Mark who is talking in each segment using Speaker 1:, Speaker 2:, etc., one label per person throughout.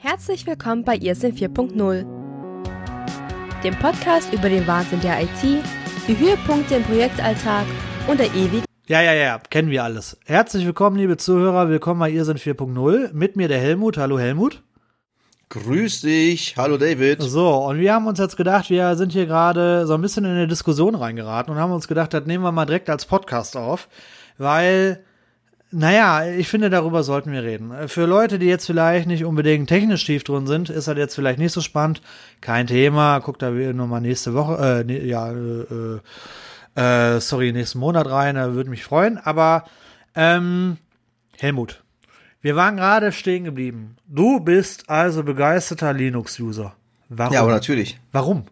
Speaker 1: Herzlich willkommen bei Irrsinn 4.0, dem Podcast über den Wahnsinn der IT, die Höhepunkte im Projektalltag und der ewig.
Speaker 2: Ja, ja, ja, kennen wir alles. Herzlich willkommen, liebe Zuhörer, willkommen bei Irrsinn 4.0. Mit mir der Helmut. Hallo Helmut.
Speaker 3: Grüß dich. Hallo David.
Speaker 2: So, und wir haben uns jetzt gedacht, wir sind hier gerade so ein bisschen in eine Diskussion reingeraten und haben uns gedacht, das nehmen wir mal direkt als Podcast auf, weil naja, ich finde, darüber sollten wir reden. Für Leute, die jetzt vielleicht nicht unbedingt technisch tief drin sind, ist das jetzt vielleicht nicht so spannend. Kein Thema. Guckt da wieder nochmal nächste Woche, äh, ne, ja, äh, äh, sorry, nächsten Monat rein, da würde mich freuen. Aber, ähm, Helmut, wir waren gerade stehen geblieben. Du bist also begeisterter Linux-User.
Speaker 3: Warum? Ja, aber natürlich.
Speaker 2: Warum?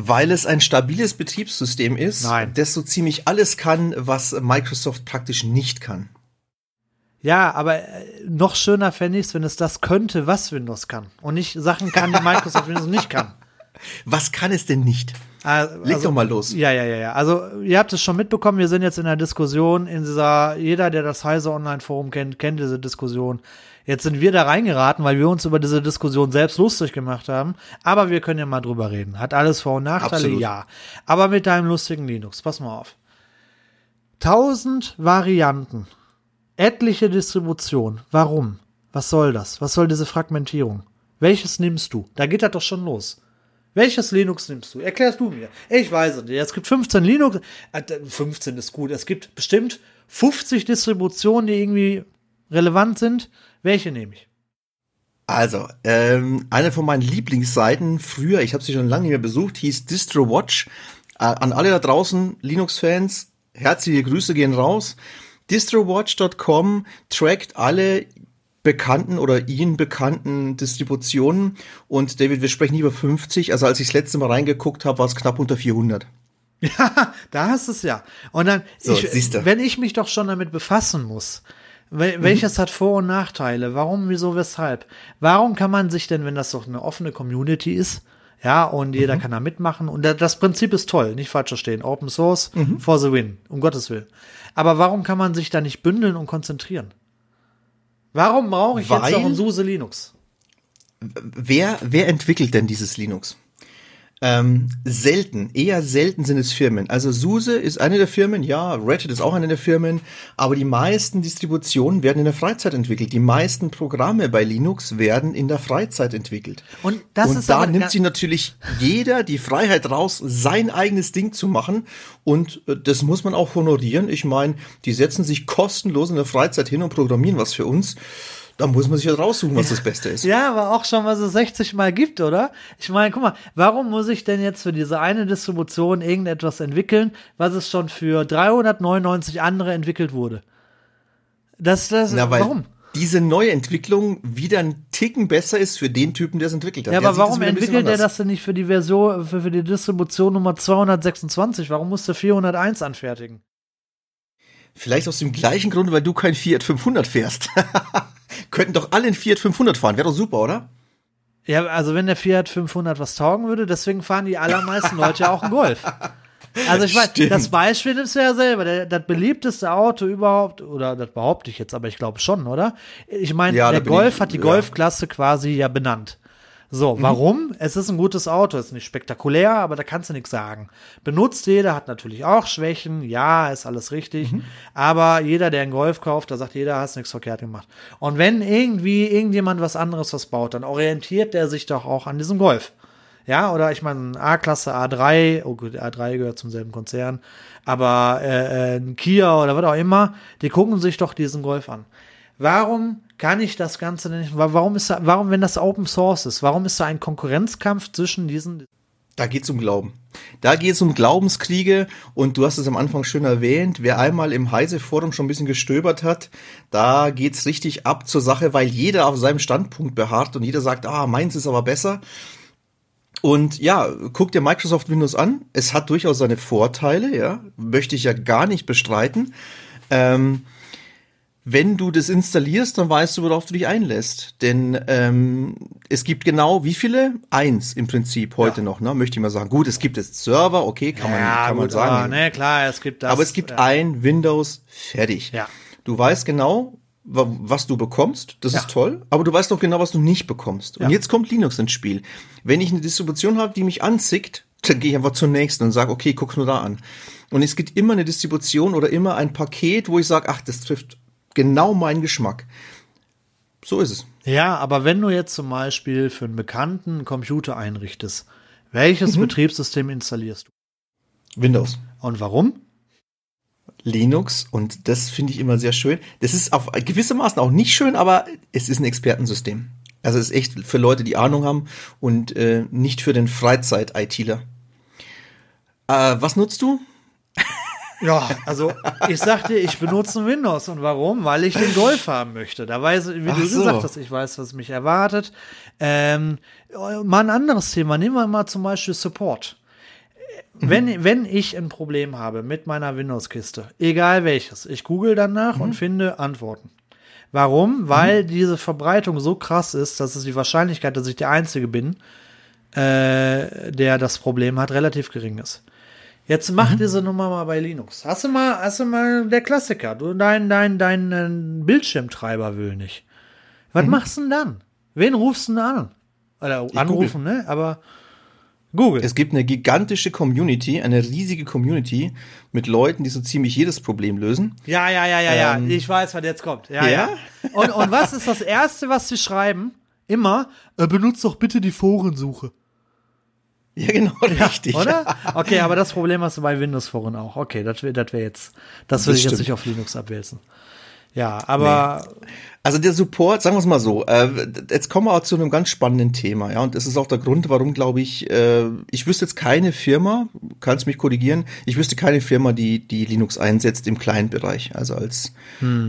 Speaker 3: Weil es ein stabiles Betriebssystem ist,
Speaker 2: Nein.
Speaker 3: das so ziemlich alles kann, was Microsoft praktisch nicht kann.
Speaker 2: Ja, aber äh, noch schöner fände ich es, wenn es das könnte, was Windows kann. Und nicht Sachen kann, die Microsoft Windows nicht kann.
Speaker 3: Was kann es denn nicht?
Speaker 2: Also,
Speaker 3: Leg doch mal los.
Speaker 2: Ja, ja, ja, ja. Also, ihr habt es schon mitbekommen, wir sind jetzt in der Diskussion, in dieser, jeder, der das Heise Online Forum kennt, kennt diese Diskussion. Jetzt sind wir da reingeraten, weil wir uns über diese Diskussion selbst lustig gemacht haben. Aber wir können ja mal drüber reden. Hat alles Vor- und Nachteile?
Speaker 3: Absolut.
Speaker 2: Ja. Aber mit deinem lustigen Linux, pass mal auf. Tausend Varianten. Etliche Distribution. Warum? Was soll das? Was soll diese Fragmentierung? Welches nimmst du? Da geht das doch schon los. Welches Linux nimmst du? Erklärst du mir. Ich weiß es nicht. Es gibt 15 Linux. Äh, 15 ist gut. Es gibt bestimmt 50 Distributionen, die irgendwie relevant sind. Welche nehme ich?
Speaker 3: Also, ähm, eine von meinen Lieblingsseiten früher, ich habe sie schon lange nicht mehr besucht, hieß DistroWatch. Äh, an alle da draußen, Linux-Fans, herzliche Grüße gehen raus. DistroWatch.com trackt alle bekannten oder ihnen bekannten Distributionen. Und David, wir sprechen über 50. Also als ich das letzte Mal reingeguckt habe, war es knapp unter 400.
Speaker 2: Ja, da hast du es ja. Und dann,
Speaker 3: So,
Speaker 2: ich, wenn ich mich doch schon damit befassen muss, wel welches hat Vor- und Nachteile? Warum, wieso, weshalb? Warum kann man sich denn, wenn das doch eine offene Community ist, ja, und jeder kann da mitmachen und da, das Prinzip ist toll, nicht falsch verstehen. Open Source for the win, um Gottes Willen. Aber warum kann man sich da nicht bündeln und konzentrieren? Warum brauche ich jetzt
Speaker 3: Weil-
Speaker 2: noch ein SUSE Linux?
Speaker 3: Wer, wer entwickelt denn dieses Linux? Ähm, selten, eher selten sind es Firmen. Also SUSE ist eine der Firmen, ja, Red Hat ist auch eine der Firmen, aber die meisten Distributionen werden in der Freizeit entwickelt. Die meisten Programme bei Linux werden in der Freizeit entwickelt.
Speaker 2: Und das
Speaker 3: Und
Speaker 2: ist
Speaker 3: da nimmt sich natürlich jeder die Freiheit raus, sein eigenes Ding zu machen. Und äh, das muss man auch honorieren. Ich meine, die setzen sich kostenlos in der Freizeit hin und programmieren was für uns. Da muss man sich halt raussuchen, was das Beste ist.
Speaker 2: Ja, aber auch schon, was es 60 Mal gibt, oder? Ich meine, guck mal, warum muss ich denn jetzt für diese eine Distribution irgendetwas entwickeln, was es schon für 399 andere entwickelt wurde? Das, das,
Speaker 3: Na, weil
Speaker 2: warum?
Speaker 3: diese neue Entwicklung wieder ein Ticken besser ist für den Typen, der es entwickelt hat.
Speaker 2: Ja,
Speaker 3: Der
Speaker 2: aber warum entwickelt er das denn nicht für die Version, für, für die Distribution Nummer 226? Warum musste 401 anfertigen?
Speaker 3: Vielleicht aus dem gleichen Grund, weil du kein Fiat 500 fährst. Könnten doch alle in Fiat 500 fahren. Wäre doch super, oder?
Speaker 2: Ja, also wenn der Fiat 500 was taugen würde, deswegen fahren die allermeisten Leute ja auch einen Golf. Also ich
Speaker 3: Stimmt.
Speaker 2: das Beispiel nimmst du ja selber. Der, das beliebteste Auto überhaupt, oder das behaupte ich jetzt, aber ich glaube schon, oder? Ich meine,
Speaker 3: Ja,
Speaker 2: der Golf
Speaker 3: ich-
Speaker 2: hat die
Speaker 3: ja.
Speaker 2: Golfklasse quasi ja benannt. So,
Speaker 3: Mhm.
Speaker 2: warum? Es ist ein gutes Auto, ist nicht spektakulär, aber da kannst du nichts sagen. Benutzt jeder, hat natürlich auch Schwächen, ja, ist alles richtig,
Speaker 3: Mhm.
Speaker 2: aber jeder, der einen Golf kauft, da sagt jeder, hast nichts verkehrt gemacht. Und wenn irgendwie irgendjemand was anderes was baut, dann orientiert der sich doch auch an diesem Golf. Ja, oder ich meine, A-Klasse, A3, oh gut, A3 gehört zum selben Konzern, aber äh, äh, ein Kia oder was auch immer, die gucken sich doch diesen Golf an. Warum kann ich das Ganze nicht, wa- warum ist da, warum, wenn das Open Source ist, warum ist da ein Konkurrenzkampf zwischen diesen,
Speaker 3: Da geht's um Glauben. Da geht's um Glaubenskriege und du hast es am Anfang schön erwähnt, wer einmal im Heise-Forum schon ein bisschen gestöbert hat, da geht's richtig ab zur Sache, weil jeder auf seinem Standpunkt beharrt und jeder sagt, ah, meins ist aber besser. Und ja, guck dir Microsoft Windows an. Es hat durchaus seine Vorteile, ja, möchte ich ja gar nicht bestreiten. Ähm, wenn du das installierst, dann weißt du, worauf du dich einlässt. Denn ähm, es gibt genau wie viele? Eins im Prinzip heute
Speaker 2: Ja.
Speaker 3: noch, ne? Möchte ich mal sagen. Gut, es gibt jetzt Server, okay, kann man, kann man
Speaker 2: gut,
Speaker 3: sagen.
Speaker 2: aber, ne, klar, es gibt das.
Speaker 3: Aber es gibt
Speaker 2: ja.
Speaker 3: ein Windows fertig.
Speaker 2: Ja.
Speaker 3: Du weißt genau, was du bekommst, das
Speaker 2: Ja.
Speaker 3: ist toll, aber du weißt doch genau, was du nicht bekommst. Und
Speaker 2: Ja.
Speaker 3: jetzt kommt Linux ins Spiel. Wenn ich eine Distribution habe, die mich anzickt, dann gehe ich einfach zur nächsten und sage, okay, guck's nur da an. Und es gibt immer eine Distribution oder immer ein Paket, wo ich sage, ach, das trifft genau meinen Geschmack. So ist es.
Speaker 2: Ja, aber wenn du jetzt zum Beispiel für einen Bekannten einen Computer einrichtest, welches Betriebssystem installierst du?
Speaker 3: Windows.
Speaker 2: Und warum?
Speaker 3: Linux und das finde ich immer sehr schön. Das ist auf gewissermaßen auch nicht schön, aber es ist ein Expertensystem. Also es ist echt für Leute, die Ahnung haben und äh, nicht für den Freizeit-ITler. Äh, was nutzt du?
Speaker 2: Ja, also ich sag dir, ich benutze Windows. Und warum? Weil ich den Golf haben möchte. Da weiß, wie
Speaker 3: Ach
Speaker 2: du
Speaker 3: so.
Speaker 2: gesagt hast, ich weiß, was mich erwartet. Ähm, mal ein anderes Thema. Nehmen wir mal zum Beispiel Support. Wenn, wenn ich ein Problem habe mit meiner Windows-Kiste, egal welches, ich google danach und finde Antworten. Warum? Weil diese Verbreitung so krass ist, dass es die Wahrscheinlichkeit, dass ich der Einzige bin, äh, der das Problem hat, relativ gering ist. Jetzt mach diese Nummer mal bei Linux. Hast du mal, hast du mal der Klassiker, du dein dein dein äh, Bildschirmtreiber will nicht. Was machst du denn dann? Wen rufst du denn an? Oder anrufen, ne? Aber Google.
Speaker 3: Es gibt eine gigantische Community, eine riesige Community mit Leuten, die so ziemlich jedes Problem lösen.
Speaker 2: ja, ja, ja, ja, ja.
Speaker 3: Ähm,
Speaker 2: Ich weiß, was jetzt kommt. Ja, ja.
Speaker 3: ja?
Speaker 2: Und, und was ist das erste, was sie schreiben? Immer, äh, benutzt doch bitte die Forensuche.
Speaker 3: Ja, genau, richtig.
Speaker 2: Oder? Okay, aber das Problem hast du bei Windows Foren auch. Okay, das wäre das wär jetzt, das würde ich jetzt nicht auf Linux abwälzen. Ja, aber
Speaker 3: Also der Support, sagen wir es mal so, äh, jetzt kommen wir auch zu einem ganz spannenden Thema, ja, und das ist auch der Grund, warum, glaube ich, äh, ich wüsste jetzt keine Firma, kannst mich korrigieren, ich wüsste keine Firma, die die Linux einsetzt im Client-Bereich, also als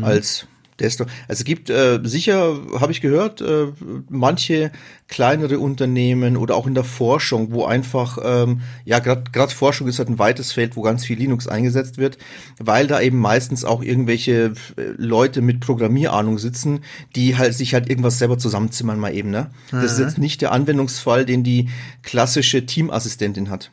Speaker 3: als Desktop. Also es gibt äh, sicher, habe ich gehört, äh, manche kleinere Unternehmen oder auch in der Forschung, wo einfach, ähm, ja, gerade Forschung ist halt ein weites Feld, wo ganz viel Linux eingesetzt wird, weil da eben meistens auch irgendwelche äh, Leute mit Programmierahnung sitzen, die halt sich halt irgendwas selber zusammenzimmern mal eben, ne? Das ist jetzt nicht der Anwendungsfall, den die klassische Teamassistentin hat.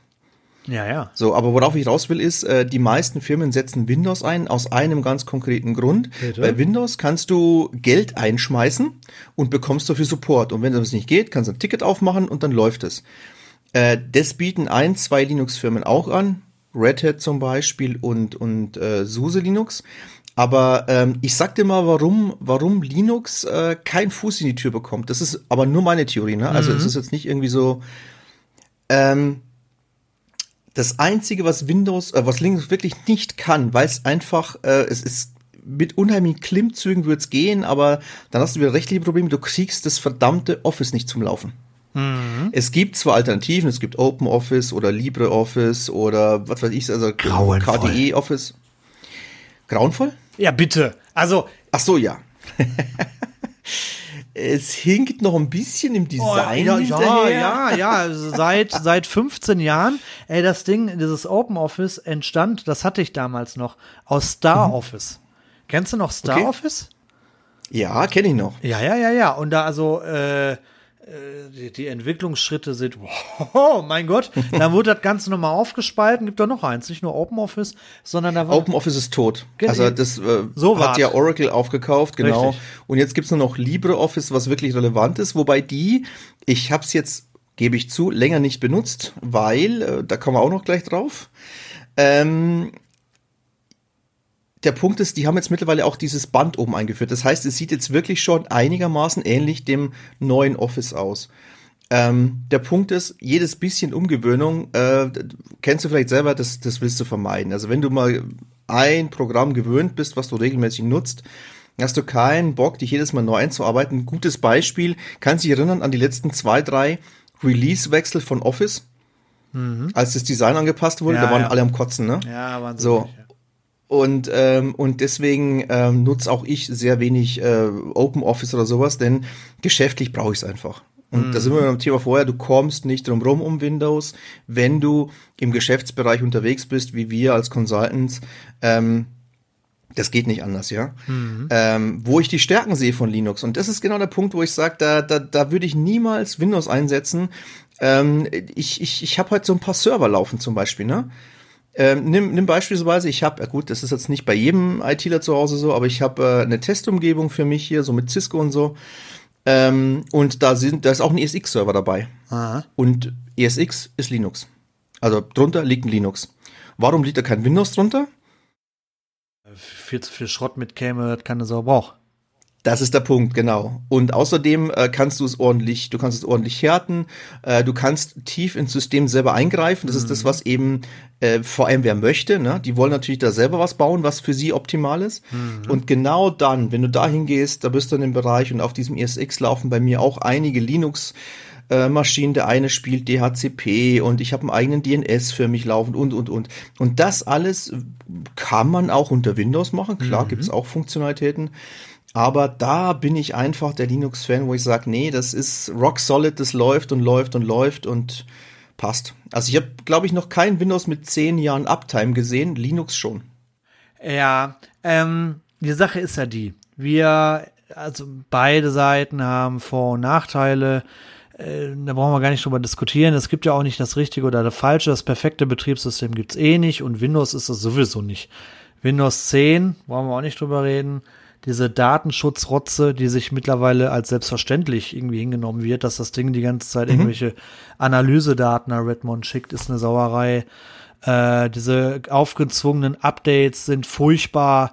Speaker 2: Ja, ja.
Speaker 3: So, aber worauf ich raus will, ist, äh, die meisten Firmen setzen Windows ein aus einem ganz konkreten Grund.
Speaker 2: Bitte?
Speaker 3: Bei Windows kannst du Geld einschmeißen und bekommst dafür Support. Und wenn das nicht geht, kannst du ein Ticket aufmachen und dann läuft es. Äh, das bieten ein, zwei Linux-Firmen auch an. Red Hat zum Beispiel und, und äh, SUSE Linux. Aber ähm, ich sag dir mal, warum, warum Linux äh, keinen Fuß in die Tür bekommt. Das ist aber nur meine Theorie, ne? Also es ist jetzt nicht irgendwie so. Ähm, das einzige, was Windows, äh, was Linux wirklich nicht kann, weil es einfach, äh, es ist mit unheimlichen Klimmzügen wird's gehen, aber dann hast du wieder rechtliche Probleme. Du kriegst das verdammte Office nicht zum Laufen. Es gibt zwar Alternativen, es gibt OpenOffice oder LibreOffice oder was weiß ich, also
Speaker 2: Grauenvoll.
Speaker 3: KDE Office. Grauenvoll?
Speaker 2: Ja, bitte. Also,
Speaker 3: Ach so, ja. es hinkt noch ein bisschen im Design
Speaker 2: Oh, ja, ja,
Speaker 3: hinterher.
Speaker 2: ja, ja, also seit, seit 15 Jahren, ey, das Ding, dieses Open Office entstand, das hatte ich damals noch, aus Star Office. Kennst du noch Star
Speaker 3: Mhm. Okay.
Speaker 2: Office?
Speaker 3: Ja, kenne ich noch.
Speaker 2: Ja, ja, ja, ja. Und da also, äh, die, die Entwicklungsschritte sind, wow, mein Gott, dann wurde das Ganze nochmal aufgespalten, gibt doch noch eins, nicht nur Open Office, sondern da war,
Speaker 3: OpenOffice ist tot.
Speaker 2: Ge-
Speaker 3: Also das äh,
Speaker 2: So
Speaker 3: hat ja Oracle aufgekauft, genau.
Speaker 2: Richtig.
Speaker 3: Und jetzt gibt's nur noch LibreOffice, was wirklich relevant ist. Wobei die, ich habe es jetzt, gebe ich zu, länger nicht benutzt, weil, äh, da kommen wir auch noch gleich drauf. Ähm, der Punkt ist, die haben jetzt mittlerweile auch dieses Band oben eingeführt. Das heißt, es sieht jetzt wirklich schon einigermaßen ähnlich dem neuen Office aus. Ähm, der Punkt ist, jedes bisschen Umgewöhnung, äh, kennst du vielleicht selber, das, das willst du vermeiden. Also wenn du mal ein Programm gewöhnt bist, was du regelmäßig nutzt, hast du keinen Bock, dich jedes Mal neu einzuarbeiten. Ein gutes Beispiel, kannst dich erinnern an die letzten zwei, drei Release-Wechsel von Office? Als das Design angepasst wurde,
Speaker 2: Mhm. Ja,
Speaker 3: da waren
Speaker 2: ja.
Speaker 3: alle am Kotzen, ne?
Speaker 2: ja, Wahnsinn.
Speaker 3: So. Und, ähm, und deswegen ähm, nutze auch ich sehr wenig äh, Open Office oder sowas, denn geschäftlich brauche ich es einfach. Und da sind wir beim Thema vorher, du kommst nicht drum rum um Windows, wenn du im Geschäftsbereich unterwegs bist, wie wir als Consultants. Ähm, das geht nicht anders, ja. Ähm, wo ich die Stärken sehe von Linux. Und das ist genau der Punkt, wo ich sage, da, da, da würde ich niemals Windows einsetzen. Ähm, ich ich, ich habe halt so ein paar Server laufen zum Beispiel, ne? Ähm, nimm, nimm beispielsweise, ich habe, ja gut, das ist jetzt nicht bei jedem ITler zu Hause so, aber ich habe äh, eine Testumgebung für mich hier, so mit Cisco und so. Ähm, und da sind, da ist auch ein ESX-Server dabei.
Speaker 2: Aha.
Speaker 3: Und ESX ist Linux. Also drunter liegt ein Linux. Warum liegt da kein Windows drunter?
Speaker 2: Viel zu viel Schrott mitkäme, das keine Sau braucht.
Speaker 3: Das ist der Punkt, genau. Und außerdem äh, kannst du es ordentlich, du kannst es ordentlich härten, äh, du kannst tief ins System selber eingreifen. Das ist das, was eben äh, vor allem wer möchte. Ne? Die wollen natürlich da selber was bauen, was für sie optimal ist. Und genau dann, wenn du da hingehst, da bist du in dem Bereich und auf diesem ESX laufen bei mir auch einige Linux. äh, Maschinen, der eine spielt DHCP und ich habe einen eigenen DNS für mich laufen und und und. Und das alles kann man auch unter Windows machen. Klar, gibt's auch Funktionalitäten. Aber da bin ich einfach der Linux-Fan, wo ich sage, nee, das ist rock solid, das läuft und läuft und läuft und passt. Also ich habe, glaube ich, noch kein Windows mit zehn Jahren Uptime gesehen, Linux schon.
Speaker 2: Ja, ähm, die Sache ist ja die, wir, also beide Seiten haben Vor- und Nachteile. Äh, da brauchen wir gar nicht drüber diskutieren. Es gibt ja auch nicht das richtige oder das falsche. Das perfekte Betriebssystem gibt's eh nicht und Windows ist es sowieso nicht. Windows 10, brauchen wir auch nicht drüber reden. Diese Datenschutzrotze, die sich mittlerweile als selbstverständlich irgendwie hingenommen wird, dass das Ding die ganze Zeit irgendwelche Analysedaten nach Redmond schickt, ist eine Sauerei. Äh, diese aufgezwungenen Updates sind furchtbar.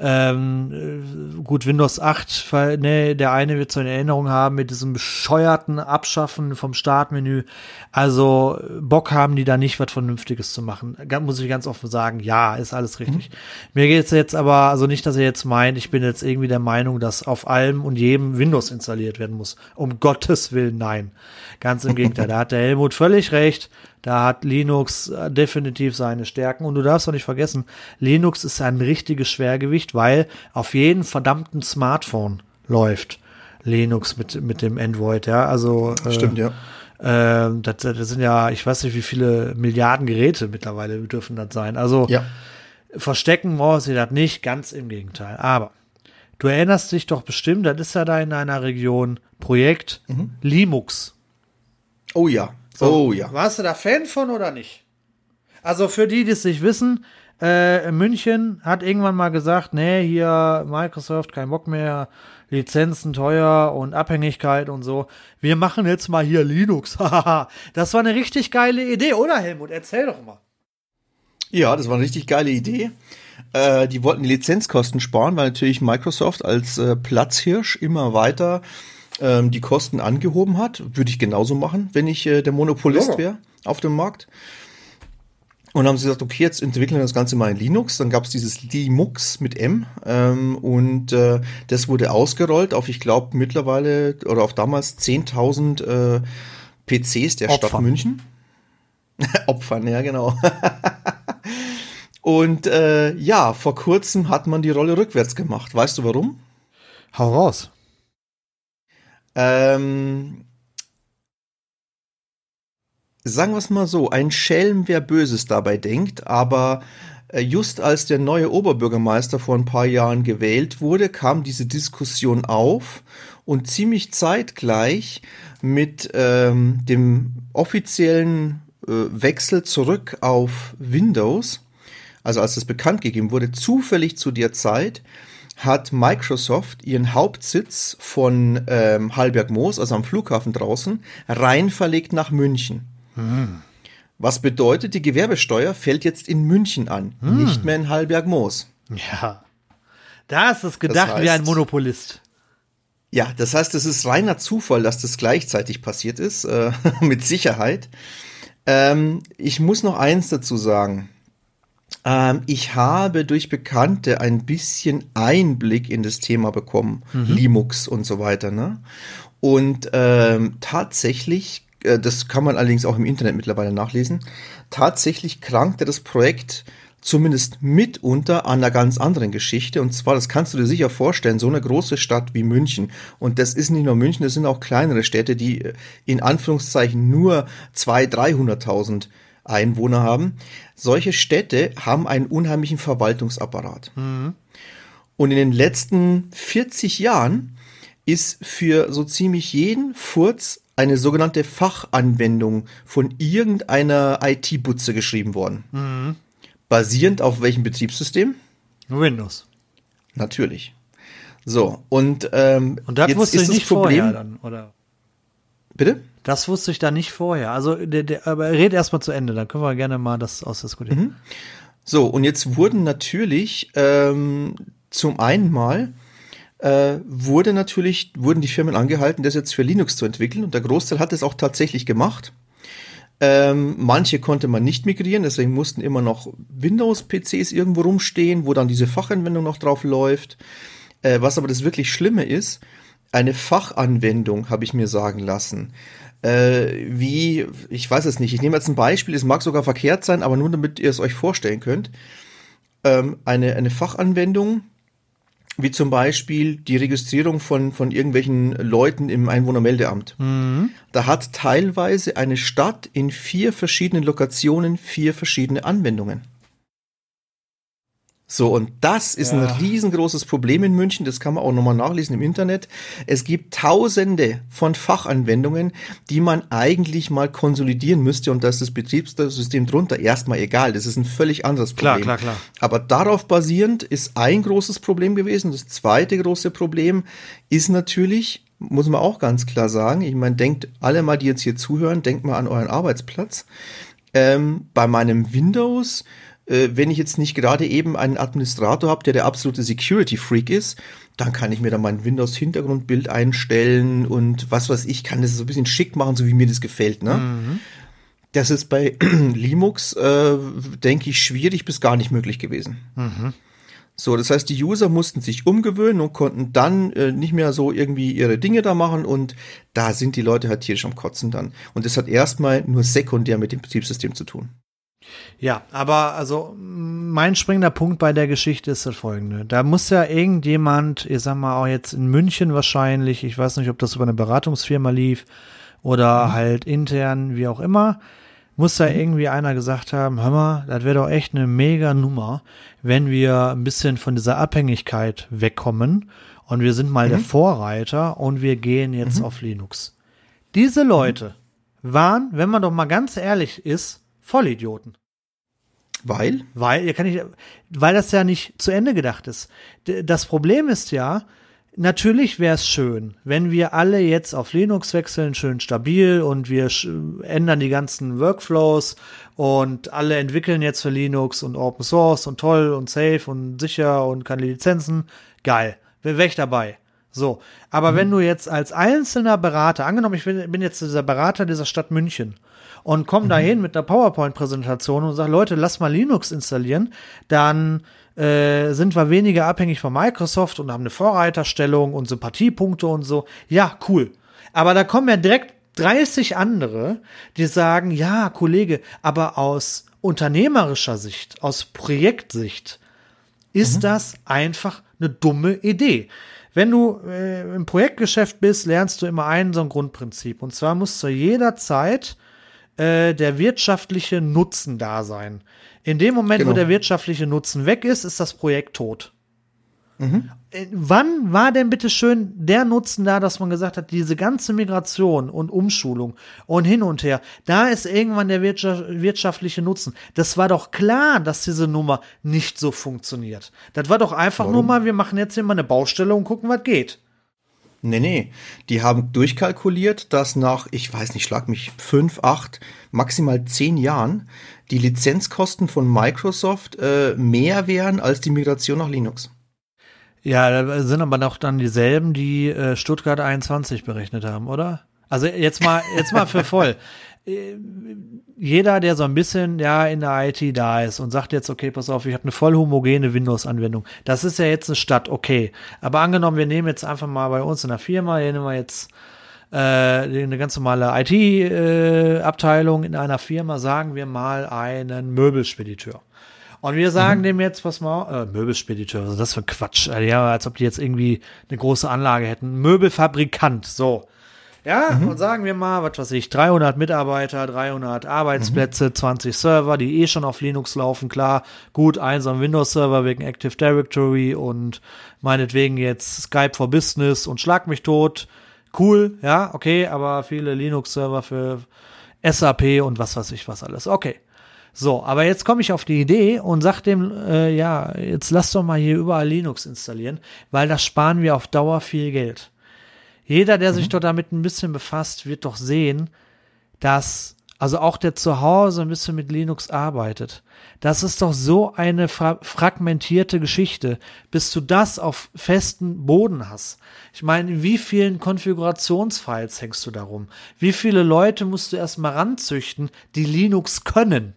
Speaker 2: Ähm, äh, gut, Windows 8, weil, ne, der eine wird so eine Erinnerung haben mit diesem bescheuerten Abschaffen vom Startmenü. Also Bock haben die da nicht, was Vernünftiges zu machen. Muss ich ganz offen sagen, ja, ist alles richtig. Mir geht's jetzt aber, also nicht, dass ihr jetzt meint, ich bin jetzt irgendwie der Meinung, dass auf allem und jedem Windows installiert werden muss. Um Gottes Willen, nein. Ganz im Gegenteil, da hat der Helmut völlig recht. Da hat Linux äh, definitiv seine Stärken. Und du darfst doch nicht vergessen, Linux ist ein richtiges Schwergewicht, weil auf jedem verdammten Smartphone läuft Linux mit, mit dem Android, ja. Also äh,
Speaker 3: Stimmt, ja.
Speaker 2: ähm, das, das sind ja, ich weiß nicht, wie viele Milliarden Geräte mittlerweile dürfen das sein. Also
Speaker 3: Ja.
Speaker 2: verstecken brauchst du das nicht, ganz im Gegenteil. Aber du erinnerst dich doch bestimmt, das ist ja da in einer Region Projekt Linux.
Speaker 3: Oh ja. Oh ja.
Speaker 2: Warst du da Fan von oder nicht? Also für die, die es nicht wissen, äh, München hat irgendwann mal gesagt, nee, hier Microsoft, kein Bock mehr, Lizenzen teuer und Abhängigkeit und so. Wir machen jetzt mal hier Linux. Das war eine richtig geile Idee, oder Helmut? Erzähl doch mal.
Speaker 3: Ja, das war eine richtig geile Idee. Äh, die wollten die Lizenzkosten sparen, weil natürlich Microsoft als äh, Platzhirsch immer weiter ähm, die Kosten angehoben hat. Würde ich genauso machen, wenn ich äh, der Monopolist
Speaker 2: Ja.
Speaker 3: wäre auf dem Markt. Und haben sie gesagt, okay, jetzt entwickeln wir das Ganze mal in Linux. Dann gab es dieses Linux mit M ähm, und äh, das wurde ausgerollt auf, ich glaube, mittlerweile oder auf damals 10.000 äh, PCs der Stadt
Speaker 2: Opfern.
Speaker 3: München. Opfern, ja, genau. Und äh, ja, vor kurzem hat man die Rolle rückwärts gemacht. Weißt du warum?
Speaker 2: Hau raus.
Speaker 3: Ähm, sagen wir es mal so, ein Schelm, wer Böses dabei denkt, aber äh, just als der neue Oberbürgermeister vor ein paar Jahren gewählt wurde, kam diese Diskussion auf und ziemlich zeitgleich mit ähm, dem offiziellen äh, Wechsel zurück auf Windows, also als das bekannt gegeben wurde, zufällig zu der Zeit, hat Microsoft ihren Hauptsitz von ähm, Halberg-Moos, also am Flughafen draußen, rein verlegt nach München. Was bedeutet, die Gewerbesteuer fällt jetzt in München an, nicht mehr in Halberg-Moos.
Speaker 2: Ja. Da ist es gedacht
Speaker 3: Das
Speaker 2: wie ein
Speaker 3: heißt-
Speaker 2: Monopolist.
Speaker 3: Ja, das heißt, es ist reiner Zufall, dass das gleichzeitig passiert ist, äh, mit Sicherheit. Ähm, ich muss noch eins dazu sagen. Ähm, ich habe durch Bekannte ein bisschen Einblick in das Thema bekommen, Linux und so weiter. Ne? Und ähm, tatsächlich, äh, das kann man allerdings auch im Internet mittlerweile nachlesen, tatsächlich krankte das Projekt zumindest mitunter an einer ganz anderen Geschichte. Und zwar, das kannst du dir sicher vorstellen, so eine große Stadt wie München. Und das ist nicht nur München, das sind auch kleinere Städte, die äh, in Anführungszeichen nur 200.000, 300.000 Einwohner haben. Solche Städte haben einen unheimlichen Verwaltungsapparat. Und in den letzten 40 Jahren ist für so ziemlich jeden Furz eine sogenannte Fachanwendung von irgendeiner IT-Butze geschrieben worden. Basierend auf welchem Betriebssystem?
Speaker 2: Windows.
Speaker 3: Natürlich. So, und, ähm,
Speaker 2: Und das
Speaker 3: jetzt ist
Speaker 2: ich
Speaker 3: das
Speaker 2: nicht
Speaker 3: Problem,
Speaker 2: vorher dann, oder?
Speaker 3: Bitte?
Speaker 2: Das wusste ich da nicht vorher. Also, der, der, aber red erst mal zu Ende, dann können wir gerne mal das ausdiskutieren.
Speaker 3: Mhm. So, und jetzt wurden natürlich ähm, zum einen mal äh, wurde natürlich, wurden die Firmen angehalten, das jetzt für Linux zu entwickeln und der Großteil hat es auch tatsächlich gemacht. Ähm, manche konnte man nicht migrieren, deswegen mussten immer noch Windows-PCs irgendwo rumstehen, wo dann diese Fachanwendung noch drauf läuft. Äh, was aber das wirklich Schlimme ist, eine Fachanwendung, habe ich mir sagen lassen. Äh, wie, ich weiß es nicht, ich nehme jetzt ein Beispiel, es mag sogar verkehrt sein, aber nur damit ihr es euch vorstellen könnt. Ähm, eine, eine Fachanwendung, wie zum Beispiel die Registrierung von, von irgendwelchen Leuten im Einwohnermeldeamt. Da hat teilweise eine Stadt in vier verschiedenen Lokationen vier verschiedene Anwendungen. So, und das ist
Speaker 2: Ja.
Speaker 3: ein riesengroßes Problem in München. Das kann man auch nochmal nachlesen im Internet. Es gibt tausende von Fachanwendungen, die man eigentlich mal konsolidieren müsste. Und da ist das Betriebssystem drunter erstmal egal. Das ist ein völlig anderes
Speaker 2: Klar,
Speaker 3: Problem.
Speaker 2: klar, klar.
Speaker 3: Aber darauf basierend ist ein großes Problem gewesen. Das zweite große Problem ist natürlich, muss man auch ganz klar sagen, ich meine, denkt alle mal, die jetzt hier zuhören, denkt mal an euren Arbeitsplatz. Ähm, bei meinem Windows, äh, wenn ich jetzt nicht gerade eben einen Administrator habe, der der absolute Security-Freak ist, dann kann ich mir da mein Windows-Hintergrundbild einstellen und was weiß ich, kann das so ein bisschen schick machen, so wie mir das gefällt. Ne? Das ist bei Linux, äh, denke ich, schwierig bis gar nicht möglich gewesen. So, das heißt, die User mussten sich umgewöhnen und konnten dann äh, nicht mehr so irgendwie ihre Dinge da machen und da sind die Leute halt tierisch am Kotzen dann. Und das hat erstmal nur sekundär mit dem Betriebssystem zu tun.
Speaker 2: Ja, aber also mein springender Punkt bei der Geschichte ist das folgende. Da muss ja irgendjemand, ich sag mal auch jetzt in München wahrscheinlich, ich weiß nicht, ob das über eine Beratungsfirma lief oder halt intern, wie auch immer, muss da irgendwie einer gesagt haben, hör mal, das wäre doch echt eine mega Nummer, wenn wir ein bisschen von dieser Abhängigkeit wegkommen und wir sind mal der Vorreiter und wir gehen jetzt auf Linux. Diese Leute waren, wenn man doch mal ganz ehrlich ist, Vollidioten.
Speaker 3: Weil?
Speaker 2: Weil, ja, kann ich, weil das ja nicht zu Ende gedacht ist. Das Problem ist ja, natürlich wäre es schön, wenn wir alle jetzt auf Linux wechseln, schön stabil und wir ändern die ganzen Workflows und alle entwickeln jetzt für Linux und Open Source und toll und safe und sicher und keine Lizenzen. Geil. Wäre ich dabei. So. Aber wenn du jetzt als einzelner Berater, angenommen, ich bin, bin jetzt dieser Berater dieser Stadt München und komm dahin mit einer PowerPoint-Präsentation und sag, Leute, lass mal Linux installieren, dann äh, sind wir weniger abhängig von Microsoft und haben eine Vorreiterstellung und Sympathiepunkte und so. Ja, cool. Aber da kommen ja direkt 30 andere, die sagen, ja, Kollege, aber aus unternehmerischer Sicht, aus Projektsicht, ist das einfach eine dumme Idee. Wenn du äh, im Projektgeschäft bist, lernst du immer ein so ein Grundprinzip. Und zwar muss zu jeder Zeit äh, der wirtschaftliche Nutzen da sein. In dem Moment, wo
Speaker 3: Genau.
Speaker 2: der wirtschaftliche Nutzen weg ist, ist das Projekt tot. Äh, Wann war denn bitte schön der Nutzen da, dass man gesagt hat, diese ganze Migration und Umschulung und hin und her, da ist irgendwann der wirtschaft wirtschaftliche Nutzen. Das war doch klar, dass diese Nummer nicht so funktioniert. Das war doch einfach nur mal, wir machen jetzt hier mal eine Baustelle und gucken, was geht.
Speaker 3: Nee, nee. Die haben durchkalkuliert, dass nach, ich weiß nicht, schlag mich, fünf, acht, maximal zehn Jahren die Lizenzkosten von Microsoft äh, mehr wären als die Migration nach Linux.
Speaker 2: Ja, da sind aber doch dann dieselben, die äh, Stuttgart 21 berechnet haben, oder? Also jetzt mal, jetzt mal für voll. Äh, Jeder, der so ein bisschen ja in der IT da ist und sagt jetzt, okay, pass auf, ich habe eine voll homogene Windows-Anwendung. Das ist ja jetzt eine Stadt, okay. Aber angenommen, wir nehmen jetzt einfach mal bei uns in der Firma, hier nehmen wir jetzt äh, eine ganz normale IT-Abteilung in einer Firma, sagen wir mal einen Möbelspediteur. Und wir sagen dem jetzt, pass mal, äh, Möbelspediteur, was ist das für ein Quatsch? Äh, Ja, als ob die jetzt irgendwie eine große Anlage hätten. Möbelfabrikant, so. Ja, und sagen wir mal, was weiß ich, 300 Mitarbeiter, 300 Arbeitsplätze, 20 Server, die eh schon auf Linux laufen, klar. Gut, ein so ein Windows-Server wegen Active Directory und meinetwegen jetzt Skype for Business und Schlag mich tot. Cool, ja, okay, aber viele Linux-Server für SAP und was weiß ich was alles. Okay. So, aber jetzt komme ich auf die Idee und sag dem, äh, ja, jetzt lass doch mal hier überall Linux installieren, weil da sparen wir auf Dauer viel Geld. Jeder, der mhm. sich doch damit ein bisschen befasst, wird doch sehen, dass, also auch der zu Hause ein bisschen mit Linux arbeitet, das ist doch so eine fra fragmentierte Geschichte, bis du das auf festen Boden hast. Ich meine, in wie vielen Konfigurationsfiles hängst du darum? Wie viele Leute musst du erstmal ranzüchten, die Linux können?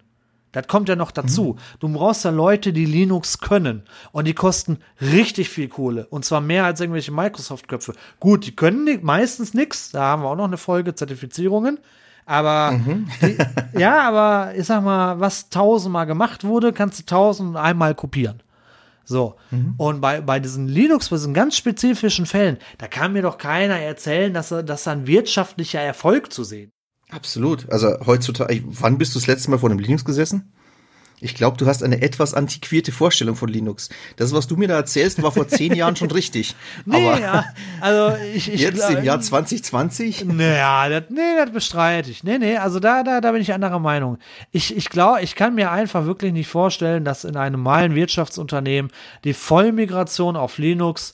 Speaker 2: Das kommt ja noch dazu. Mhm. Du brauchst ja Leute, die Linux können. Und die kosten richtig viel Kohle. Und zwar mehr als irgendwelche Microsoft-Köpfe. Gut, die können nicht, meistens nichts. Da haben wir auch noch eine Folge Zertifizierungen. Aber mhm. die, ja, aber ich sag mal, was tausendmal gemacht wurde, kannst du tausend einmal kopieren. So. Mhm. Und bei, bei diesen Linux, bei diesen ganz spezifischen Fällen, da kann mir doch keiner erzählen, dass, dass da ein wirtschaftlicher Erfolg zu sehen.
Speaker 3: Absolut. Also heutzutage, wann bist du das letzte Mal vor einem Linux gesessen? Ich glaube, du hast eine etwas antiquierte Vorstellung von Linux. Das, was du mir da erzählst, war vor zehn Jahren schon richtig.
Speaker 2: Nee, Aber ja, also ich, ich
Speaker 3: jetzt im Jahr 2020?
Speaker 2: Naja, das, nee, das bestreite ich. Nee, nee, also da, da, da bin ich anderer Meinung. Ich, ich glaube, ich kann mir einfach wirklich nicht vorstellen, dass in einem normalen Wirtschaftsunternehmen die Vollmigration auf Linux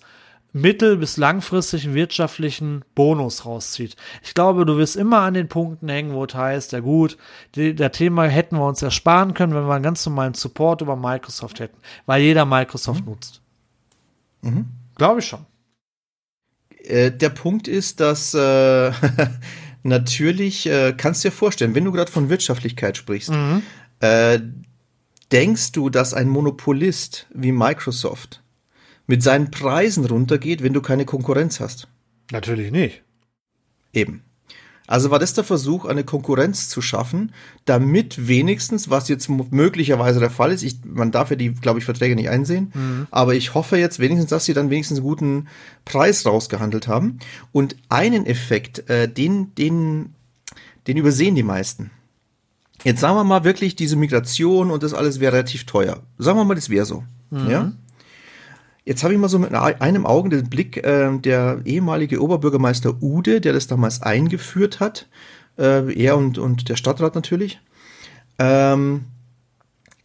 Speaker 2: mittel- bis langfristigen wirtschaftlichen Bonus rauszieht. Ich glaube, du wirst immer an den Punkten hängen, wo es heißt, ja gut, die, der Thema hätten wir uns ersparen können, wenn wir einen ganz normalen Support über Microsoft hätten, weil jeder Microsoft mhm. nutzt. Mhm. Glaube ich schon.
Speaker 3: Äh, der Punkt ist, dass äh, natürlich, äh, kannst du dir vorstellen, wenn du gerade von Wirtschaftlichkeit sprichst, mhm. äh, denkst du, dass ein Monopolist wie Microsoft mit seinen Preisen runtergeht, wenn du keine Konkurrenz hast.
Speaker 2: Natürlich nicht.
Speaker 3: Eben. Also war das der Versuch, eine Konkurrenz zu schaffen, damit wenigstens, was jetzt möglicherweise der Fall ist, ich, man darf ja die, glaube ich, Verträge nicht einsehen, mhm. aber ich hoffe jetzt wenigstens, dass sie dann wenigstens einen guten Preis rausgehandelt haben. Und einen Effekt, äh, den, den, den übersehen die meisten. Jetzt sagen wir mal wirklich, diese Migration und das alles wäre relativ teuer. Sagen wir mal, das wäre so. Mhm. Ja? Jetzt habe ich mal so mit einem Augen den Blick, äh, der ehemalige Oberbürgermeister Ude, der das damals eingeführt hat, äh, er und, und der Stadtrat natürlich, ähm,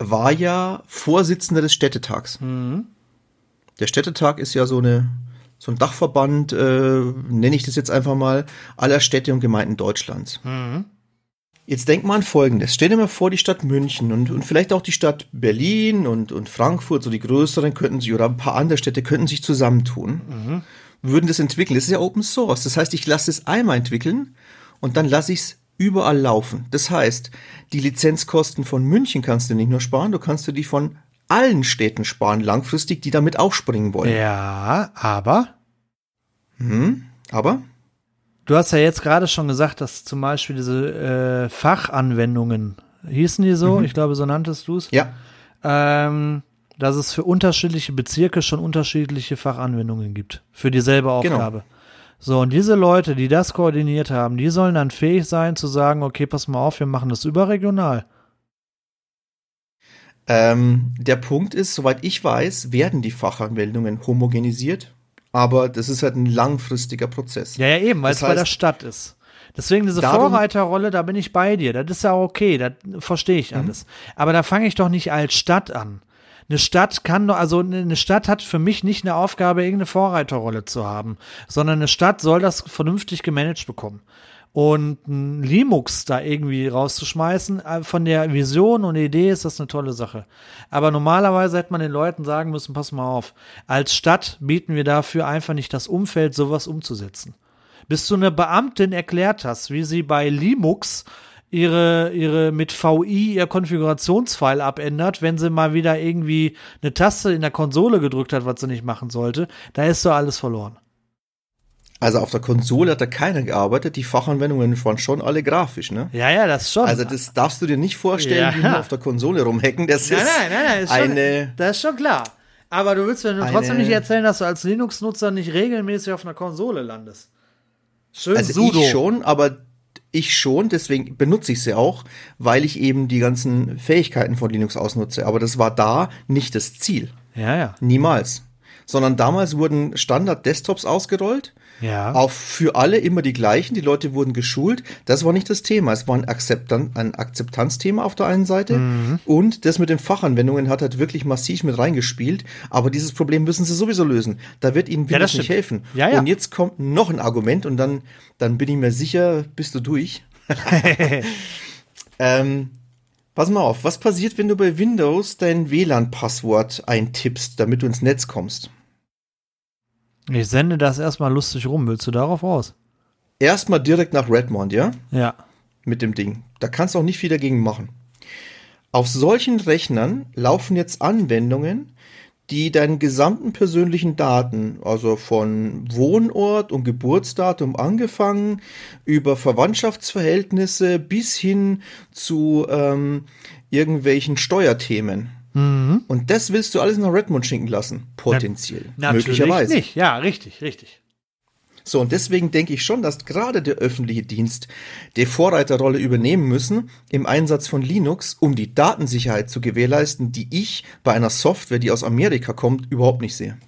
Speaker 3: war ja Vorsitzender des Städtetags. Mhm. Der Städtetag ist ja so eine so ein Dachverband, äh, nenne ich das jetzt einfach mal, aller Städte und Gemeinden Deutschlands. Mhm. Jetzt denk mal an Folgendes. Stell dir mal vor, die Stadt München und, und vielleicht auch die Stadt Berlin und, und Frankfurt, so die größeren könnten sich, oder ein paar andere Städte könnten sich zusammentun, mhm. würden das entwickeln. Das ist ja Open Source. Das heißt, ich lasse es einmal entwickeln und dann lasse ich es überall laufen. Das heißt, die Lizenzkosten von München kannst du nicht nur sparen, du kannst du die von allen Städten sparen, langfristig, die damit aufspringen wollen.
Speaker 2: Ja, aber?
Speaker 3: Hm, aber?
Speaker 2: Du hast ja jetzt gerade schon gesagt, dass zum Beispiel diese äh, Fachanwendungen, hießen die so? Mhm. Ich glaube, so nanntest du es.
Speaker 3: Ja.
Speaker 2: Ähm, dass es für unterschiedliche Bezirke schon unterschiedliche Fachanwendungen gibt. Für dieselbe genau. Aufgabe. Genau. So, und diese Leute, die das koordiniert haben, die sollen dann fähig sein zu sagen, okay, pass mal auf, wir machen das überregional.
Speaker 3: Ähm, der Punkt ist, soweit ich weiß, werden die Fachanwendungen homogenisiert aber das ist halt ein langfristiger Prozess.
Speaker 2: Ja, ja, eben, weil es bei der Stadt ist. Deswegen diese Vorreiterrolle, da bin ich bei dir. Das ist ja okay, das verstehe ich mhm. alles. Mhm. Aber da fange ich doch nicht als Stadt an. Eine Stadt kann doch, also eine Stadt hat für mich nicht eine Aufgabe, irgendeine Vorreiterrolle zu haben, sondern eine Stadt soll das vernünftig gemanagt bekommen. Und ein Linux da irgendwie rauszuschmeißen, äh, von der Vision und Idee ist das eine tolle Sache. Aber normalerweise hätte man den Leuten sagen müssen, pass mal auf, als Stadt bieten wir dafür einfach nicht das Umfeld, sowas umzusetzen. Bis du eine Beamtin erklärt hast, wie sie bei Linux ihre, ihre mit VI ihr Konfigurationsfile abändert, wenn sie mal wieder irgendwie eine Taste in der Konsole gedrückt hat, was sie nicht machen sollte, da ist so alles verloren.
Speaker 3: Also auf der Konsole hat da keiner gearbeitet, die Fachanwendungen waren schon alle grafisch, ne?
Speaker 2: Ja, ja, das schon.
Speaker 3: Also das darfst du dir nicht vorstellen, ja. wie nur auf der Konsole rumhacken. Das nein, ist nein, nein, nein, ist eine.
Speaker 2: Schon, das ist schon klar. Aber du willst mir trotzdem nicht erzählen, dass du als Linux-Nutzer nicht regelmäßig auf einer Konsole landest.
Speaker 3: Schön also Sudo. ich schon, aber ich schon, deswegen benutze ich sie auch, weil ich eben die ganzen Fähigkeiten von Linux ausnutze. Aber das war da nicht das Ziel.
Speaker 2: Ja, ja.
Speaker 3: Niemals. Sondern damals wurden Standard-Desktops ausgerollt
Speaker 2: Ja.
Speaker 3: Auch für alle immer die gleichen. Die Leute wurden geschult. Das war nicht das Thema. Es war ein, Akzeptan ein Akzeptanzthema auf der einen Seite.
Speaker 2: Mhm.
Speaker 3: Und das mit den Fachanwendungen hat halt wirklich massiv mit reingespielt. Aber dieses Problem müssen sie sowieso lösen. Da wird ihnen
Speaker 2: Ja, das
Speaker 3: Windows nicht
Speaker 2: stimmt.
Speaker 3: helfen.
Speaker 2: Ja, ja.
Speaker 3: Und jetzt kommt noch ein Argument und dann, dann bin ich mir sicher, bist du durch. ähm, pass mal auf, was passiert, wenn du bei Windows dein WLAN-Passwort eintippst, damit du ins Netz kommst?
Speaker 2: Ich sende das erstmal lustig rum. Willst du darauf raus?
Speaker 3: Erstmal direkt nach Redmond, ja?
Speaker 2: Ja.
Speaker 3: Mit dem Ding. Da kannst du auch nicht viel dagegen machen. Auf solchen Rechnern laufen jetzt Anwendungen, die deinen gesamten persönlichen Daten, also von Wohnort und Geburtsdatum angefangen, über Verwandtschaftsverhältnisse bis hin zu ähm, irgendwelchen Steuerthemen.
Speaker 2: Mhm.
Speaker 3: Und das willst du alles nach Redmond schicken lassen. Potenziell.
Speaker 2: Natürlich
Speaker 3: möglicherweise.
Speaker 2: nicht. Ja, richtig, richtig.
Speaker 3: So, und deswegen denke ich schon, dass gerade der öffentliche Dienst die Vorreiterrolle übernehmen müssen im Einsatz von Linux, um die Datensicherheit zu gewährleisten, die ich bei einer Software, die aus Amerika kommt, überhaupt nicht sehe.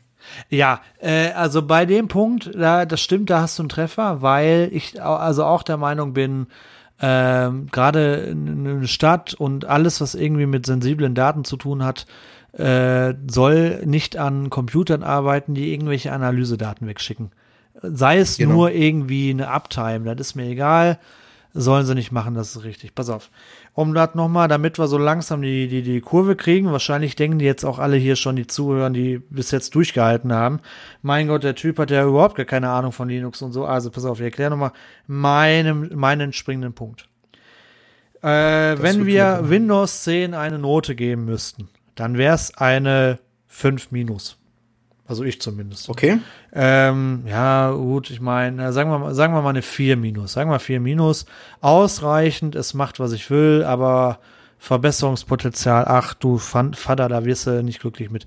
Speaker 2: Ja, äh, also bei dem Punkt, da, das stimmt, da hast du einen Treffer, weil ich also auch der Meinung bin, ähm, gerade eine Stadt und alles, was irgendwie mit sensiblen Daten zu tun hat, äh, soll nicht an Computern arbeiten, die irgendwelche Analysedaten wegschicken. Sei es
Speaker 3: Genau.
Speaker 2: nur irgendwie eine Uptime, das ist mir egal. Sollen sie nicht machen, das ist richtig. Pass auf. Um das nochmal, damit wir so langsam die, die, die Kurve kriegen, wahrscheinlich denken die jetzt auch alle hier schon, die zuhören, die bis jetzt durchgehalten haben. Mein Gott, der Typ hat ja überhaupt gar keine Ahnung von Linux und so. Also pass auf, ich erkläre nochmal meinen, meinen springenden Punkt. Äh, wenn wir. Windows 10 eine Note geben müssten, dann wäre es eine 5 minus. Also ich zumindest.
Speaker 3: Okay?
Speaker 2: Ähm, ja, gut, ich meine, sagen wir, mal- sagen wir mal eine 4 minus. Sagen wir 4 minus. Ausreichend, es macht, was ich will, aber Verbesserungspotenzial, ach du Vater, da wirst du nicht glücklich mit.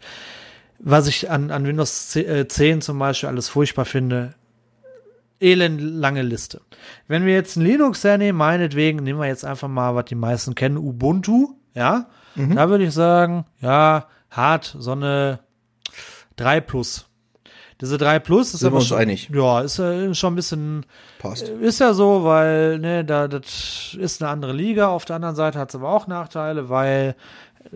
Speaker 2: Was ich an, an Windows 10, äh, 10 zum Beispiel alles furchtbar finde, elend lange Liste. Wenn wir jetzt ein Linux hernehmen, meinetwegen, nehmen wir jetzt einfach mal, was die meisten kennen, Ubuntu, ja, da würde ich sagen, ja, hart, so eine 3 plus. Diese 3 plus ist
Speaker 3: Sind wir
Speaker 2: aber
Speaker 3: uns
Speaker 2: schon,
Speaker 3: einig?
Speaker 2: ja, ist äh, schon ein bisschen,
Speaker 3: Passt.
Speaker 2: ist ja so, weil, ne, da, das ist eine andere Liga. Auf der anderen Seite hat es aber auch Nachteile, weil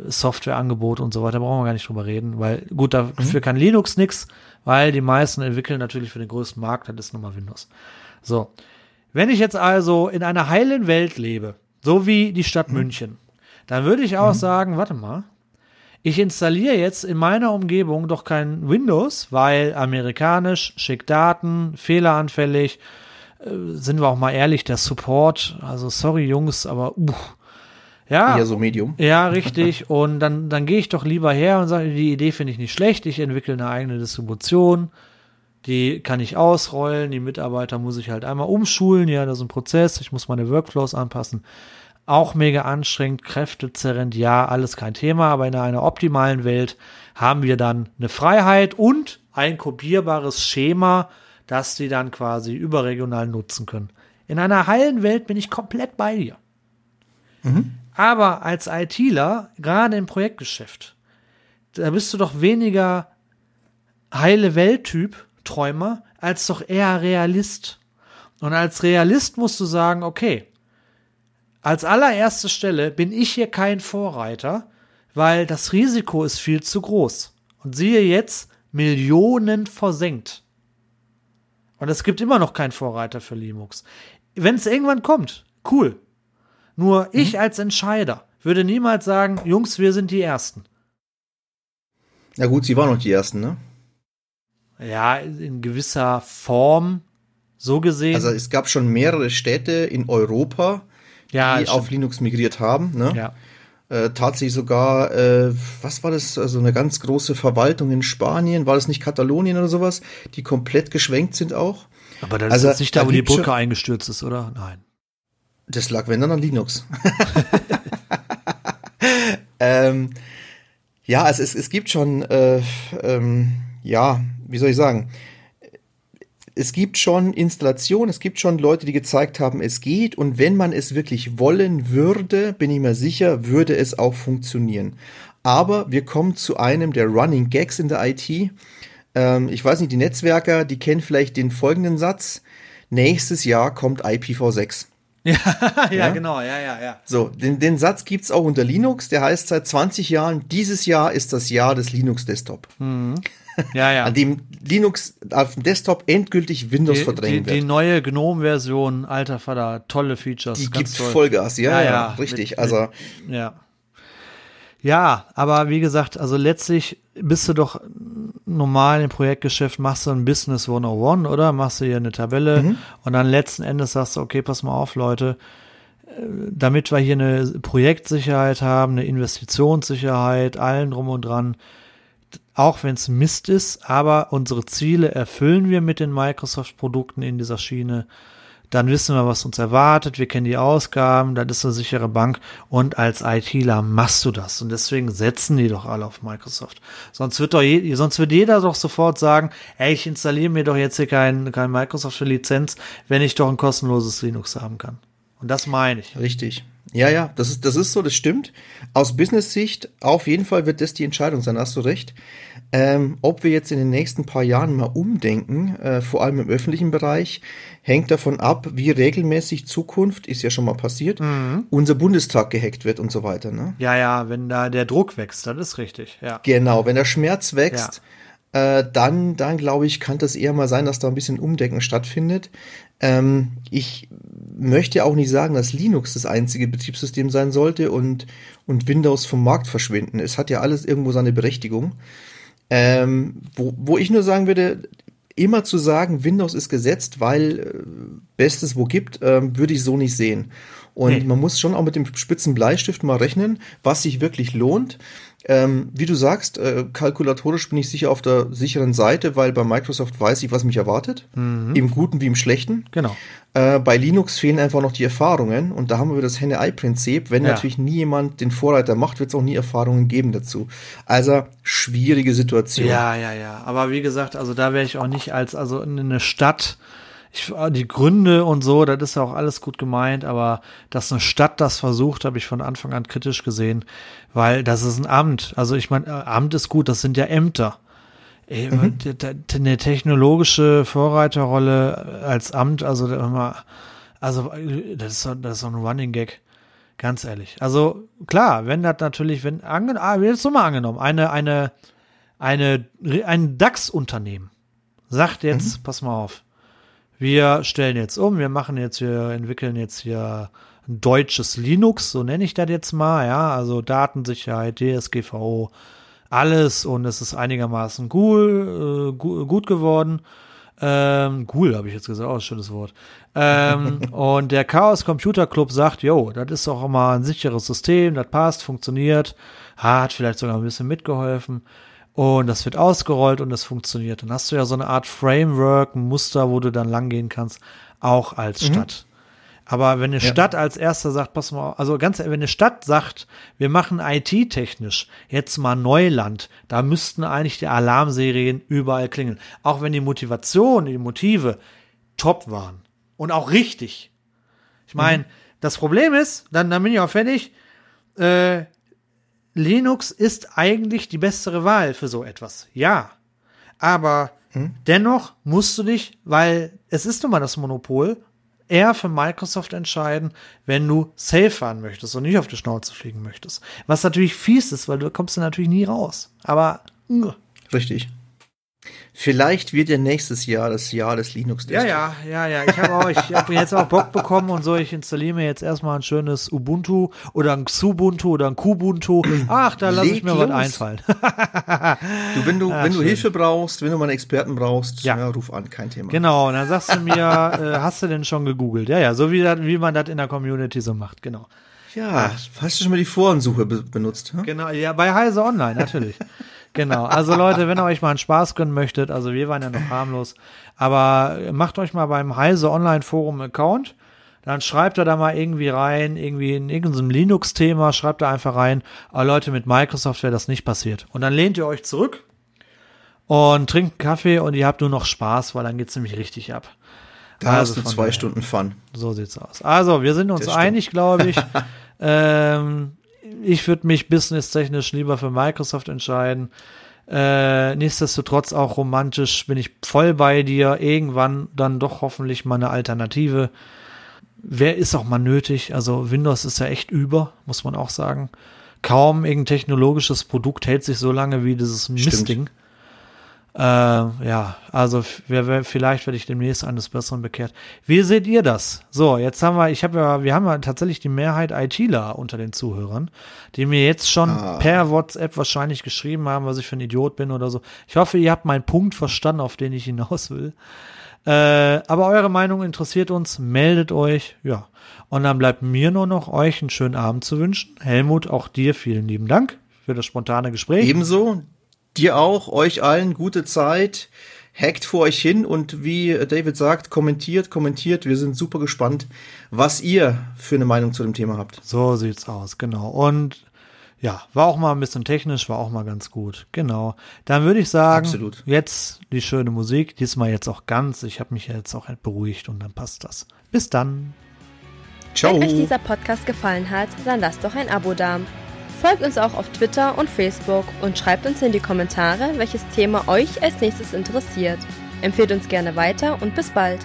Speaker 2: Softwareangebot und so weiter, brauchen wir gar nicht drüber reden, weil, gut, dafür kann Linux nix, weil die meisten entwickeln natürlich für den größten Markt, das ist nun mal Windows. So. Wenn ich jetzt also in einer heilen Welt lebe, so wie die Stadt München, dann würde ich auch sagen, warte mal, ich installiere jetzt in meiner Umgebung doch kein Windows, weil amerikanisch, schick Daten, fehleranfällig, äh, sind wir auch mal ehrlich, der Support, also sorry Jungs, aber uh, ja,
Speaker 3: Eher so Medium.
Speaker 2: ja, richtig. Und dann, dann gehe ich doch lieber her und sage, die Idee finde ich nicht schlecht. Ich entwickle eine eigene Distribution. Die kann ich ausrollen. Die Mitarbeiter muss ich halt einmal umschulen. Ja, das ist ein Prozess. Ich muss meine Workflows anpassen. Auch mega anstrengend, kräftezerrend. Ja, alles kein Thema. Aber in einer optimalen Welt haben wir dann eine Freiheit und ein kopierbares Schema, das die dann quasi überregional nutzen können. In einer heilen Welt bin ich komplett bei dir. Aber als ITler, gerade im Projektgeschäft, da bist du doch weniger heile Welttyp, Träumer, als doch eher Realist. Und als Realist musst du sagen, okay, als allererste Stelle bin ich hier kein Vorreiter, weil das Risiko ist viel zu groß. Und siehe jetzt, Millionen versenkt. Und es gibt immer noch keinen Vorreiter für Linux. Wenn es irgendwann kommt, cool. Nur ich als Entscheider würde niemals sagen, Jungs, wir sind die Ersten.
Speaker 3: Na gut, sie waren noch die Ersten, ne?
Speaker 2: Ja, in gewisser Form so gesehen.
Speaker 3: Also es gab schon mehrere Städte in Europa,
Speaker 2: ja,
Speaker 3: die auf Linux migriert haben. Ne?
Speaker 2: ja.
Speaker 3: Äh, tatsächlich sogar, äh, was war das, also eine ganz große Verwaltung in Spanien, war das nicht Katalonien oder sowas, die komplett geschwenkt sind auch.
Speaker 2: Aber das
Speaker 3: Also,
Speaker 2: ist nicht da, wo die Brücke eingestürzt ist, oder? Nein.
Speaker 3: Das lag, wenn dann, an Linux. ähm, ja, also es, es gibt schon, äh, ähm, ja, wie soll ich sagen, es gibt schon Installationen, es gibt schon Leute, die gezeigt haben, es geht und wenn man es wirklich wollen würde, bin ich mir sicher, würde es auch funktionieren. Aber wir kommen zu einem der Running Gags in der IT. Ähm, ich weiß nicht, die Netzwerker, die kennen vielleicht den folgenden Satz. Nächstes Jahr kommt IPv6.
Speaker 2: Ja, ja, ja, genau, ja, ja, ja.
Speaker 3: So, den, den Satz gibt's auch unter Linux, der heißt seit 20 Jahren, dieses Jahr ist das Jahr des Linux-Desktop.
Speaker 2: Mhm. Ja, ja.
Speaker 3: An dem Linux auf dem Desktop endgültig Windows
Speaker 2: die,
Speaker 3: verdrängen
Speaker 2: die,
Speaker 3: wird.
Speaker 2: die neue GNOME-Version, alter Vater, tolle Features.
Speaker 3: Die gibt
Speaker 2: toll.
Speaker 3: Vollgas, ja,
Speaker 2: Ja,
Speaker 3: ja, richtig.
Speaker 2: mit-
Speaker 3: also,
Speaker 2: Ja. Ja, aber wie gesagt, also letztlich bist du doch normal im Projektgeschäft, machst du ein Business 101, oder? Machst du hier eine Tabelle
Speaker 3: Mhm.
Speaker 2: und dann letzten Endes sagst du, okay, pass mal auf, Leute, äh, damit wir hier eine Projektsicherheit haben, eine Investitionssicherheit, allen drum und dran, auch wenn es Mist ist, aber unsere Ziele erfüllen wir mit den Microsoft-Produkten in dieser Schiene. Dann wissen wir, was uns erwartet. Wir kennen die Ausgaben. Das ist eine sichere Bank. Und als ITler machst du das. Und deswegen setzen die doch alle auf Microsoft. Sonst wird doch je, sonst wird jeder doch sofort sagen, ey, ich installiere mir doch jetzt hier kein, kein Microsoft für Lizenz, wenn ich doch ein kostenloses Linux haben kann. Und das meine ich.
Speaker 3: Richtig. Ja, ja, das ist, das ist so, das stimmt. Aus Business-Sicht, auf jeden Fall wird das die Entscheidung sein, hast du recht. Ähm, ob wir jetzt in den nächsten paar Jahren mal umdenken, äh, vor allem im öffentlichen Bereich, hängt davon ab, wie regelmäßig Zukunft, ist ja schon mal passiert, unser Bundestag gehackt wird und so weiter. Ne?
Speaker 2: Ja, ja, wenn da der Druck wächst, das ist richtig. Ja.
Speaker 3: Genau, wenn der Schmerz wächst, äh, dann, dann glaube ich, kann das eher mal sein, dass da ein bisschen Umdenken stattfindet. Ähm, ich möchte auch nicht sagen, dass Linux das einzige Betriebssystem sein sollte und, und Windows vom Markt verschwinden. Es hat ja alles irgendwo seine Berechtigung. Ähm, wo, wo ich nur sagen würde, immer zu sagen, Windows ist gesetzt, weil äh, Bestes wo gibt, ähm, würde ich so nicht sehen. Und
Speaker 2: Nee.
Speaker 3: man muss schon auch mit dem spitzen Bleistift mal rechnen, was sich wirklich lohnt. Ähm, wie du sagst, äh, kalkulatorisch bin ich sicher auf der sicheren Seite, weil bei Microsoft weiß ich, was mich erwartet. Im Guten wie im Schlechten.
Speaker 2: Genau.
Speaker 3: Äh, bei Linux fehlen einfach noch die Erfahrungen und da haben wir das Henne-Ei-Prinzip. Wenn
Speaker 2: Ja.
Speaker 3: natürlich nie jemand den Vorreiter macht, wird es auch nie Erfahrungen geben dazu. Also schwierige Situation.
Speaker 2: Ja, ja, ja. Aber wie gesagt, also da wäre ich auch nicht als, also in eine Stadt, ich, die Gründe und so, das ist ja auch alles gut gemeint, aber dass eine Stadt das versucht, habe ich von Anfang an kritisch gesehen, weil das ist ein Amt. Also ich meine, äh, Amt ist gut, das sind ja Ämter. D- Eine technologische Vorreiterrolle als Amt, also also das ist, doch- das ist doch ein Running Gag. Ganz ehrlich. Also klar, wenn das natürlich, wenn angen, ah, jetzt so mal angenommen, eine, eine, eine, ein DAX-Unternehmen sagt jetzt, pass mal auf, wir stellen jetzt um, wir machen jetzt, wir entwickeln jetzt hier ein deutsches Linux, so nenne ich das jetzt mal, ja, also Datensicherheit, DSGVO, alles und es ist einigermaßen cool, äh, gu gut geworden. Ähm, cool, habe ich jetzt gesagt, auch ein schönes Wort. Ähm, und der Chaos Computer Club sagt, yo, das ist auch mal ein sicheres System, das passt, funktioniert, hat vielleicht sogar ein bisschen mitgeholfen. Und das wird ausgerollt und das funktioniert. Dann hast du ja so eine Art Framework, ein Muster, wo du dann langgehen kannst, auch als Stadt. Aber wenn eine Stadt als erster sagt, pass mal, auf, also ganz, wenn eine Stadt sagt, wir machen IT-technisch jetzt mal Neuland, da müssten eigentlich die Alarmserien überall klingeln. Auch wenn die Motivation, die Motive top waren. Und auch richtig. Ich meine, das Problem ist, dann, dann bin ich auch fertig, äh, Linux ist eigentlich die bessere Wahl für so etwas. Ja. Aber dennoch musst du dich, weil es ist nun mal das Monopol, eher für Microsoft entscheiden, wenn du safe fahren möchtest und nicht auf die Schnauze fliegen möchtest. Was natürlich fies ist, weil du kommst du natürlich nie raus. Aber mh.
Speaker 3: Richtig. Vielleicht wird ja nächstes Jahr das Jahr des linux
Speaker 2: ja, ja, ja, ja. Ich habe auch, ich habe jetzt auch Bock bekommen und so. Ich installiere mir jetzt erstmal ein schönes Ubuntu oder ein Xubuntu oder ein Kubuntu. Ach, da lasse ich mir was einfallen.
Speaker 3: Du, wenn du,
Speaker 2: Ah,
Speaker 3: wenn du
Speaker 2: schön.
Speaker 3: Hilfe brauchst, wenn du mal einen Experten brauchst,
Speaker 2: Ja.
Speaker 3: ja. ruf an, kein Thema.
Speaker 2: Genau, und dann sagst du mir, äh, hast du denn schon gegoogelt? Ja, ja, so wie, dat, wie man das in der Community so macht, genau.
Speaker 3: Ja, hast du schon mal die Forensuche be benutzt? Hm?
Speaker 2: Genau, ja, bei Heise Online, natürlich. genau, also Leute, wenn ihr euch mal einen Spaß gönnen möchtet, also wir waren ja noch harmlos, aber macht euch mal beim Heise Online Forum Account, dann schreibt er da mal irgendwie rein, irgendwie in irgendeinem Linux-Thema, schreibt da einfach rein, aber Leute, mit Microsoft wäre das nicht passiert. Und dann lehnt ihr euch zurück und trinkt einen Kaffee und ihr habt nur noch Spaß, weil dann geht's nämlich richtig ab.
Speaker 3: Da
Speaker 2: Also
Speaker 3: hast du zwei
Speaker 2: daher.
Speaker 3: Stunden Fun.
Speaker 2: So sieht's aus. Also, wir sind uns einig, glaube ich. ähm, ich würde mich businesstechnisch lieber für Microsoft entscheiden. Äh, nichtsdestotrotz auch romantisch bin ich voll bei dir. Irgendwann dann doch hoffentlich mal eine Alternative. Wer ist auch mal nötig? Also Windows ist ja echt über, muss man auch sagen. Kaum irgendein technologisches Produkt hält sich so lange wie dieses Mistding. Äh, ja, also wer, wer, vielleicht werde ich demnächst eines Besseren bekehrt. Wie seht ihr das? So, jetzt haben wir, ich habe ja, wir haben ja tatsächlich die Mehrheit ITler unter den Zuhörern, die mir jetzt schon ah. per WhatsApp wahrscheinlich geschrieben haben, was ich für ein Idiot bin oder so. Ich hoffe, ihr habt meinen Punkt verstanden, auf den ich hinaus will. Äh, aber eure Meinung interessiert uns, meldet euch, ja. Und dann bleibt mir nur noch euch einen schönen Abend zu wünschen. Helmut, auch dir vielen lieben Dank für das spontane Gespräch.
Speaker 3: Ebenso, Dir auch, euch allen gute Zeit. Hackt vor euch hin und wie David sagt, kommentiert, kommentiert. Wir sind super gespannt, was ihr für eine Meinung zu dem Thema habt.
Speaker 2: So sieht's aus, genau. Und ja, war auch mal ein bisschen technisch, war auch mal ganz gut. Genau. Dann würde ich sagen, Absolut. jetzt die schöne Musik. Diesmal jetzt auch ganz. Ich habe mich jetzt auch beruhigt und dann passt das. Bis dann.
Speaker 1: Ciao. Wenn euch dieser Podcast gefallen hat, dann lasst doch ein Abo da. Folgt uns auch auf Twitter und Facebook und schreibt uns in die Kommentare, welches Thema euch als nächstes interessiert. Empfehlt uns gerne weiter und bis bald.